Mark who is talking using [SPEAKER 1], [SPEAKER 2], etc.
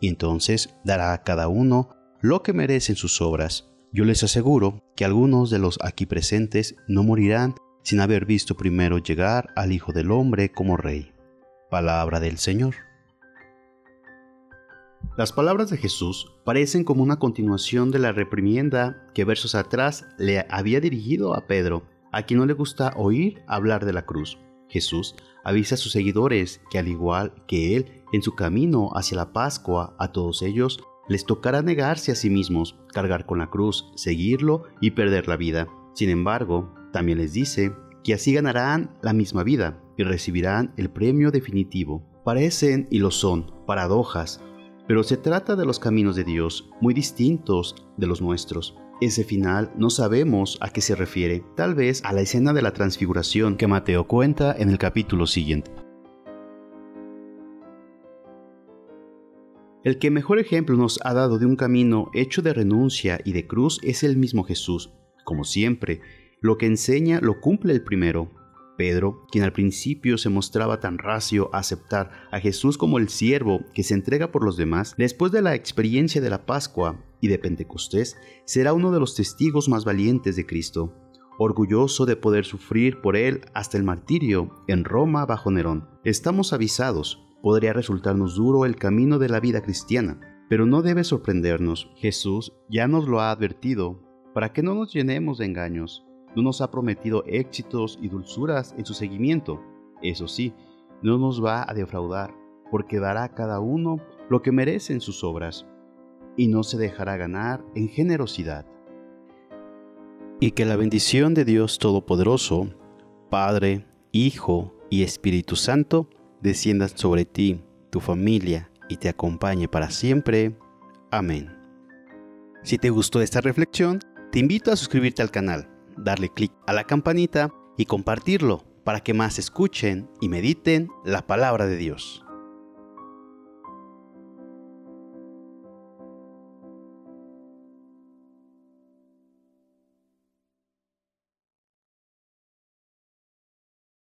[SPEAKER 1] y entonces dará a cada uno lo que merecen sus obras. Yo les aseguro que algunos de los aquí presentes no morirán sin haber visto primero llegar al Hijo del Hombre como Rey. Palabra del Señor. Las palabras de Jesús parecen como una continuación de la reprimienda que versos atrás le había dirigido a Pedro, a quien no le gusta oír hablar de la cruz. Jesús avisa a sus seguidores que al igual que él en su camino hacia la Pascua, a todos ellos les tocará negarse a sí mismos, cargar con la cruz, seguirlo y perder la vida. Sin embargo, también les dice que así ganarán la misma vida y recibirán el premio definitivo. Parecen y lo son paradojas, pero se trata de los caminos de Dios muy distintos de los nuestros. Ese final no sabemos a qué se refiere, tal vez a la escena de la transfiguración que Mateo cuenta en el capítulo siguiente. El que mejor ejemplo nos ha dado de un camino hecho de renuncia y de cruz es el mismo Jesús. Como siempre, lo que enseña lo cumple el primero, Pedro, quien al principio se mostraba tan racio a aceptar a Jesús como el siervo que se entrega por los demás, después de la experiencia de la Pascua y de Pentecostés, será uno de los testigos más valientes de Cristo, orgulloso de poder sufrir por él hasta el martirio en Roma bajo Nerón. Estamos avisados, podría resultarnos duro el camino de la vida cristiana, pero no debe sorprendernos. Jesús ya nos lo ha advertido para que no nos llenemos de engaños no nos ha prometido éxitos y dulzuras en su seguimiento. Eso sí, no nos va a defraudar, porque dará a cada uno lo que merece en sus obras, y no se dejará ganar en generosidad. Y que la bendición de Dios Todopoderoso, Padre, Hijo y Espíritu Santo, descienda sobre ti, tu familia, y te acompañe para siempre. Amén. Si te gustó esta reflexión, te invito a suscribirte al canal darle clic a la campanita y compartirlo para que más escuchen y mediten la palabra de Dios.